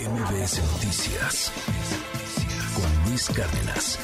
MBS Noticias con Luis Cárdenas.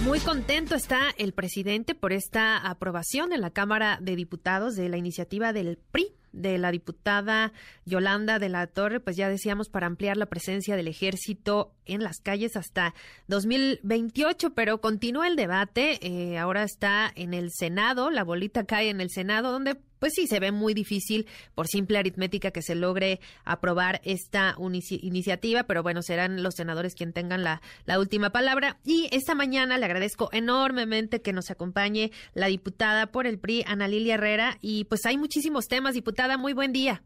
Muy contento está el presidente por esta aprobación en la Cámara de Diputados de la iniciativa del PRI de la diputada Yolanda de la Torre, pues ya decíamos, para ampliar la presencia del ejército en las calles hasta 2028, pero continúa el debate, eh, ahora está en el Senado, la bolita cae en el Senado, donde pues sí, se ve muy difícil por simple aritmética que se logre aprobar esta iniciativa, pero bueno, serán los senadores quienes tengan la, la última palabra. Y esta mañana le agradezco enormemente que nos acompañe la diputada por el PRI, Ana Lilia Herrera, y pues hay muchísimos temas, diputada, muy buen día.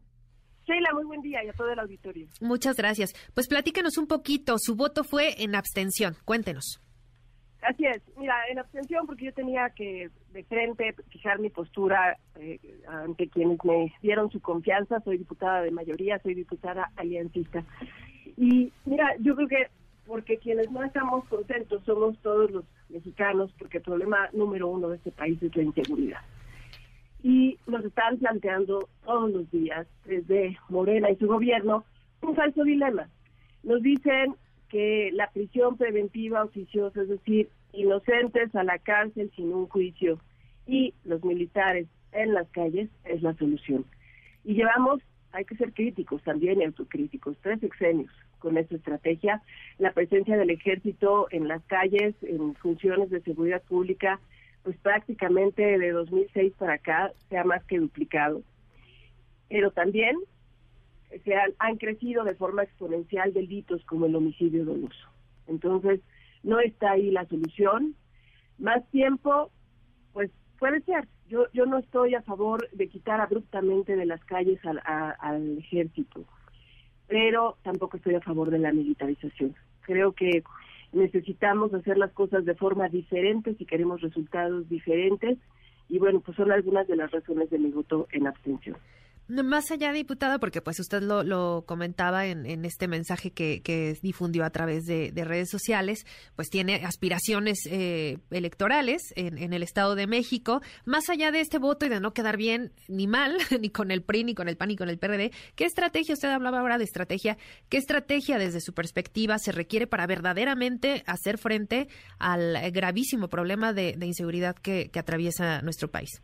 Sheila, muy buen día y a todo el auditorio. Muchas gracias. Pues platícanos un poquito, su voto fue en abstención, cuéntenos. Así es, mira, en abstención porque yo tenía que de frente fijar mi postura eh, ante quienes me dieron su confianza, soy diputada de mayoría, soy diputada aliancista. Y mira, yo creo que porque quienes no estamos contentos somos todos los mexicanos, porque el problema número uno de este país es la inseguridad. Y nos están planteando todos los días, desde Morena y su gobierno, un falso dilema. Nos dicen que la prisión preventiva oficiosa, es decir, inocentes a la cárcel sin un juicio y los militares en las calles, es la solución. Y llevamos, hay que ser críticos también y autocríticos, tres exenios con esta estrategia. La presencia del ejército en las calles, en funciones de seguridad pública, pues prácticamente de 2006 para acá se ha más que duplicado. Pero también se han, han crecido de forma exponencial delitos como el homicidio doloso. Entonces, no está ahí la solución. Más tiempo, pues puede ser. Yo, yo no estoy a favor de quitar abruptamente de las calles al, al ejército, pero tampoco estoy a favor de la militarización. Creo que necesitamos hacer las cosas de forma diferente si queremos resultados diferentes y bueno, pues son algunas de las razones de mi voto en abstención. Más allá, diputada, porque pues usted lo, comentaba en, este mensaje que, difundió a través de, redes sociales, pues tiene aspiraciones eh, electorales en, el Estado de México. Más allá de este voto y de no quedar bien ni mal, ni con el PRI, ni con el PAN, ni con el PRD, ¿qué estrategia, usted hablaba ahora de estrategia, qué estrategia desde su perspectiva se requiere para verdaderamente hacer frente al gravísimo problema de, inseguridad que atraviesa nuestro país?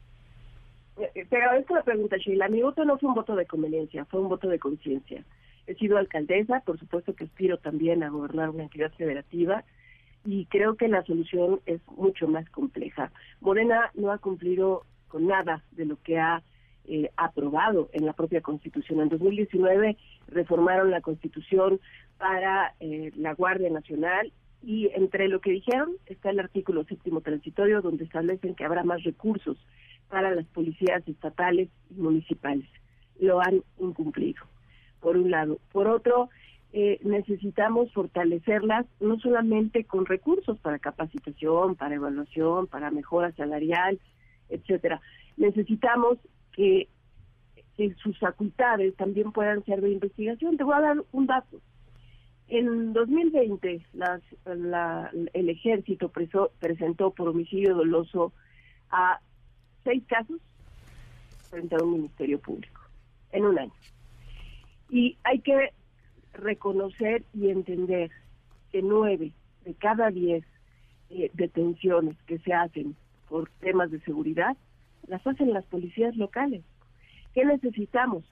Eh, te agradezco la pregunta, Sheila. Mi voto no fue un voto de conveniencia, fue un voto de conciencia. He sido alcaldesa, por supuesto que aspiro también a gobernar una entidad federativa y creo que la solución es mucho más compleja. Morena no ha cumplido con nada de lo que ha eh, aprobado en la propia Constitución. En 2019 reformaron la Constitución para eh, la Guardia Nacional y entre lo que dijeron está el artículo séptimo transitorio donde establecen que habrá más recursos para las policías estatales y municipales. Lo han incumplido, por un lado. Por otro, eh, necesitamos fortalecerlas no solamente con recursos para capacitación, para evaluación, para mejora salarial, etcétera. Necesitamos que, sus facultades también puedan ser de investigación. Te voy a dar un dato. En 2020, las, el ejército presentó por homicidio doloso a seis casos frente a un ministerio público en un año. Y hay que reconocer y entender que nueve de cada diez eh, detenciones que se hacen por temas de seguridad las hacen las policías locales. ¿Qué necesitamos?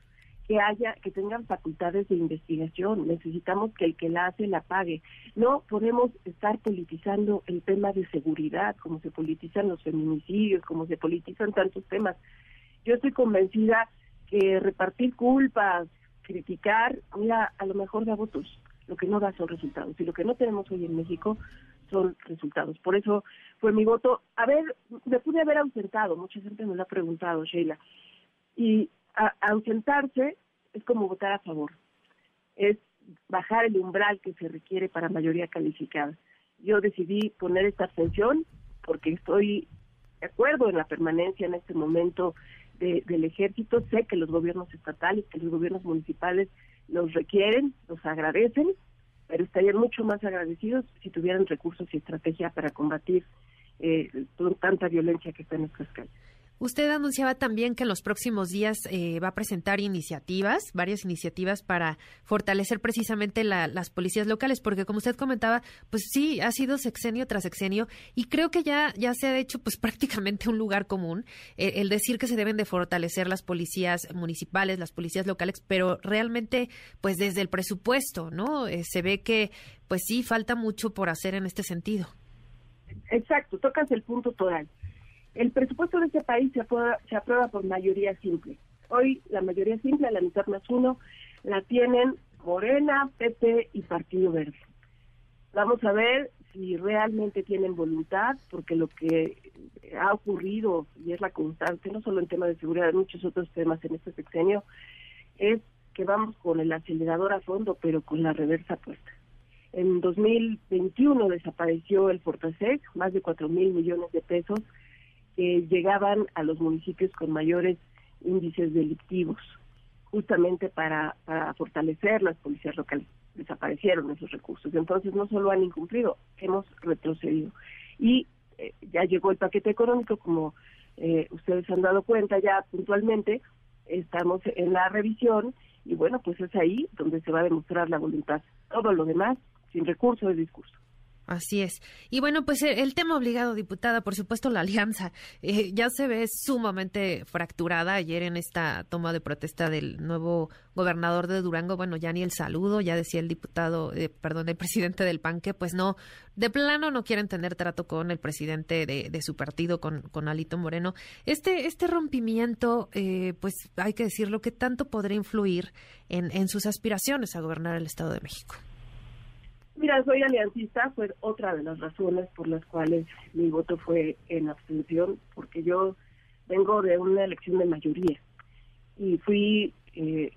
Que haya, que tengan facultades de investigación. Necesitamos que el que la hace la pague. No podemos estar politizando el tema de seguridad, como se politizan los feminicidios, como se politizan tantos temas. Yo estoy convencida que repartir culpas, criticar, mira, a lo mejor da votos. Lo que no da son resultados. Y lo que no tenemos hoy en México son resultados. Por eso fue mi voto. A ver, me pude haber ausentado. Mucha gente me lo ha preguntado, Sheila. Y ausentarse es como votar a favor, es bajar el umbral que se requiere para mayoría calificada. Yo decidí poner esta abstención porque estoy de acuerdo en la permanencia en este momento del ejército. Sé que los gobiernos estatales, que los gobiernos municipales los requieren, los agradecen, pero estarían mucho más agradecidos si tuvieran recursos y estrategia para combatir eh, tanta violencia que está en nuestras calles. Usted anunciaba también que en los próximos días eh, va a presentar iniciativas, varias iniciativas para fortalecer precisamente las policías locales, porque como usted comentaba, pues sí, ha sido sexenio tras sexenio y creo que ya, ya se ha hecho pues prácticamente un lugar común eh, el decir que se deben de fortalecer las policías municipales, las policías locales, pero realmente pues desde el presupuesto, ¿no? Eh, se ve que pues sí falta mucho por hacer en este sentido. Exacto, tocas el punto total. El presupuesto de este país se aprueba, se aprueba por mayoría simple. Hoy la mayoría simple, la mitad más uno, la tienen Morena, PP y Partido Verde. Vamos a ver si realmente tienen voluntad, porque lo que ha ocurrido y es la constante, no solo en temas de seguridad, en muchos otros temas en este sexenio, es que vamos con el acelerador a fondo, pero con la reversa puesta. En 2021 desapareció el Fortasec, más de 4 mil millones de pesos que llegaban a los municipios con mayores índices delictivos, justamente para, para fortalecer las policías locales. Desaparecieron esos recursos. Entonces, no solo han incumplido, hemos retrocedido. Y eh, ya llegó el paquete económico, como eh, ustedes han dado cuenta ya puntualmente, estamos en la revisión y bueno, pues es ahí donde se va a demostrar la voluntad. Todo lo demás, sin recursos, es discurso. Así es. Y bueno, pues eh, el tema obligado, diputada, por supuesto, la alianza eh, ya se ve sumamente fracturada ayer en esta toma de protesta del nuevo gobernador de Durango. Bueno, ya ni el saludo, ya decía el diputado, eh, perdón, el presidente del PAN que pues no, de plano no quieren tener trato con el presidente de, su partido, con, Alito Moreno. Este, este rompimiento, pues hay que decirlo, que tanto podría influir en sus aspiraciones a gobernar el Estado de México. Mira, soy aliancista, fue otra de las razones por las cuales mi voto fue en abstención, porque yo vengo de una elección de mayoría y fui eh,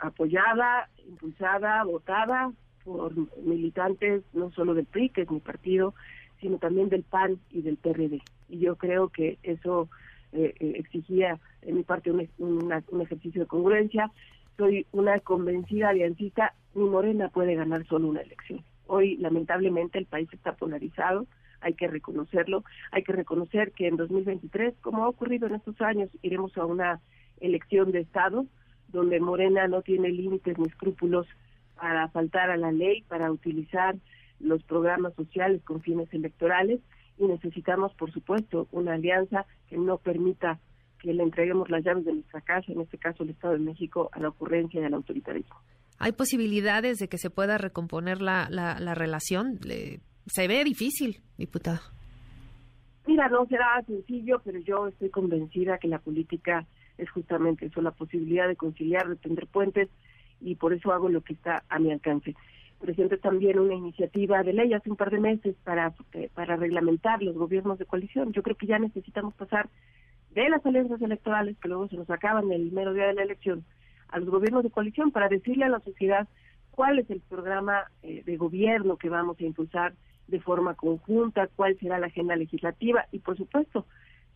apoyada, impulsada, votada por militantes no solo del PRI, que es mi partido, sino también del PAN y del PRD. Y yo creo que eso eh, eh, exigía en mi parte un, un ejercicio de congruencia. Soy una convencida aliancista, ni Morena puede ganar solo una elección. Hoy, lamentablemente, el país está polarizado, hay que reconocerlo, hay que reconocer que en 2023, como ha ocurrido en estos años, iremos a una elección de Estado donde Morena no tiene límites ni escrúpulos para faltar a la ley, para utilizar los programas sociales con fines electorales y necesitamos, por supuesto, una alianza que no permita que le entreguemos las llaves de nuestra casa, en este caso el Estado de México, a la ocurrencia del autoritarismo. ¿Hay posibilidades de que se pueda recomponer la, la, relación? se ve difícil, diputada. Mira, no será sencillo, pero yo estoy convencida que la política es justamente eso, la posibilidad de conciliar, de tender puentes, y por eso hago lo que está a mi alcance. Presente también una iniciativa de ley hace un par de meses para, eh, para reglamentar los gobiernos de coalición. Yo creo que ya necesitamos pasar de las alianzas electorales, que luego se nos acaban el mero día de la elección, a los gobiernos de coalición para decirle a la sociedad cuál es el programa eh, de gobierno que vamos a impulsar de forma conjunta, cuál será la agenda legislativa y por supuesto,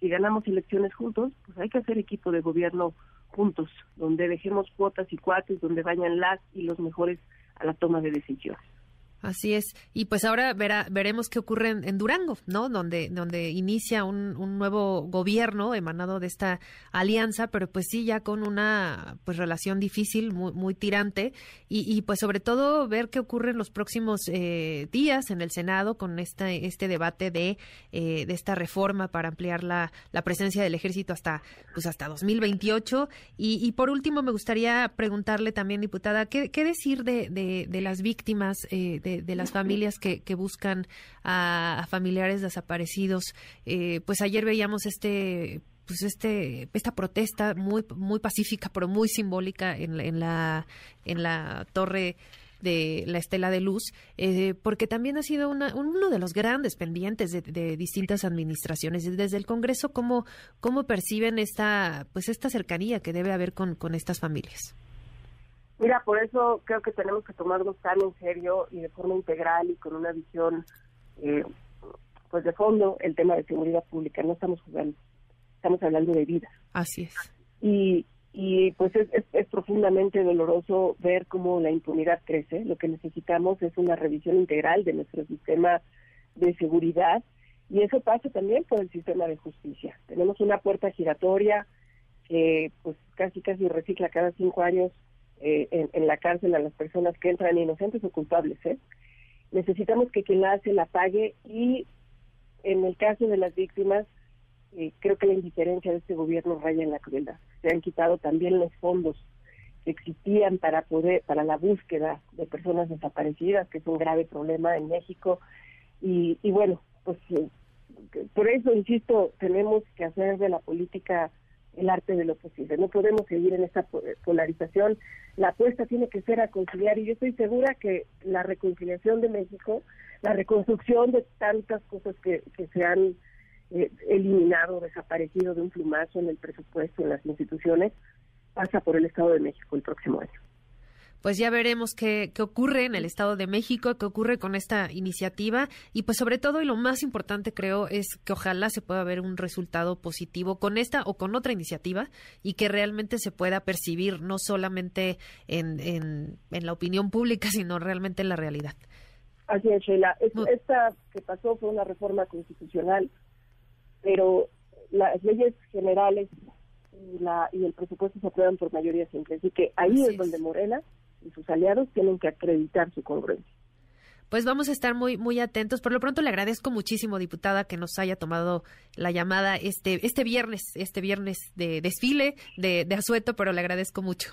si ganamos elecciones juntos, pues hay que hacer equipo de gobierno juntos, donde dejemos cuotas y cuates, donde vayan las y los mejores a la toma de decisiones. Así es. Y pues ahora verá, veremos qué ocurre en, Durango, ¿no? Donde, donde inicia un, un, nuevo gobierno emanado de esta alianza, pero pues sí, ya con una pues relación difícil, muy, muy tirante. Y, y pues sobre todo ver qué ocurre en los próximos eh, días en el Senado con esta, este debate de, eh, de esta reforma para ampliar la, la presencia del ejército hasta, pues hasta 2028. Y, y por último, me gustaría preguntarle también, diputada, ¿qué, qué decir de, de, de las víctimas eh, de de, las familias que, que buscan a, familiares desaparecidos. Eh, pues ayer veíamos este pues este esta protesta muy muy pacífica pero muy simbólica en, en la en la torre de la estela de luz, eh, porque también ha sido una, uno de los grandes pendientes de, distintas administraciones. Desde el Congreso, ¿cómo, cómo perciben esta, pues esta cercanía que debe haber con, con estas familias? Mira, por eso creo que tenemos que tomarnos tan en serio y de forma integral y con una visión, eh, pues de fondo, el tema de seguridad pública. No estamos jugando, estamos hablando de vida. Así es. Y, y pues es, es, profundamente doloroso ver cómo la impunidad crece. Lo que necesitamos es una revisión integral de nuestro sistema de seguridad Y eso pasa también por el sistema de justicia. Tenemos una puerta giratoria que pues casi casi recicla cada cinco años eh, en, la cárcel a las personas que entran inocentes o culpables. ¿eh? Necesitamos que quien la hace la pague y en el caso de las víctimas eh, creo que la indiferencia de este gobierno raya en la crueldad. Se han quitado también los fondos que existían para poder para la búsqueda de personas desaparecidas, que es un grave problema en México. Y, y bueno, pues eh, por eso, insisto, tenemos que hacer de la política el arte de lo posible. No podemos seguir en esta polarización. La apuesta tiene que ser a conciliar y yo estoy segura que la reconciliación de México, la reconstrucción de tantas cosas que, que se han eh, eliminado, desaparecido de un plumazo en el presupuesto, en las instituciones, pasa por el Estado de México el próximo año pues ya veremos qué, qué, ocurre en el Estado de México, qué ocurre con esta iniciativa y pues sobre todo y lo más importante creo es que ojalá se pueda ver un resultado positivo con esta o con otra iniciativa y que realmente se pueda percibir no solamente en, en, la opinión pública, sino realmente en la realidad. Así es, Sheila. Esta que pasó fue una reforma constitucional, pero las leyes generales y, la, y el presupuesto se aprueban por mayoría simple. Así que ahí es donde Morena y sus aliados tienen que acreditar su congruencia. Pues vamos a estar muy muy atentos. Por lo pronto le agradezco muchísimo, diputada, que nos haya tomado la llamada este este viernes, este viernes de desfile de, de asueto, pero le agradezco mucho.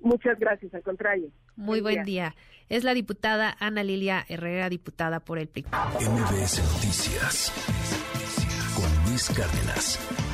Muchas gracias, al contrario. Muy buen, día. Es la diputada Ana Lilia Herrera, diputada por el PRI. MBS Noticias con Luis Cárdenas.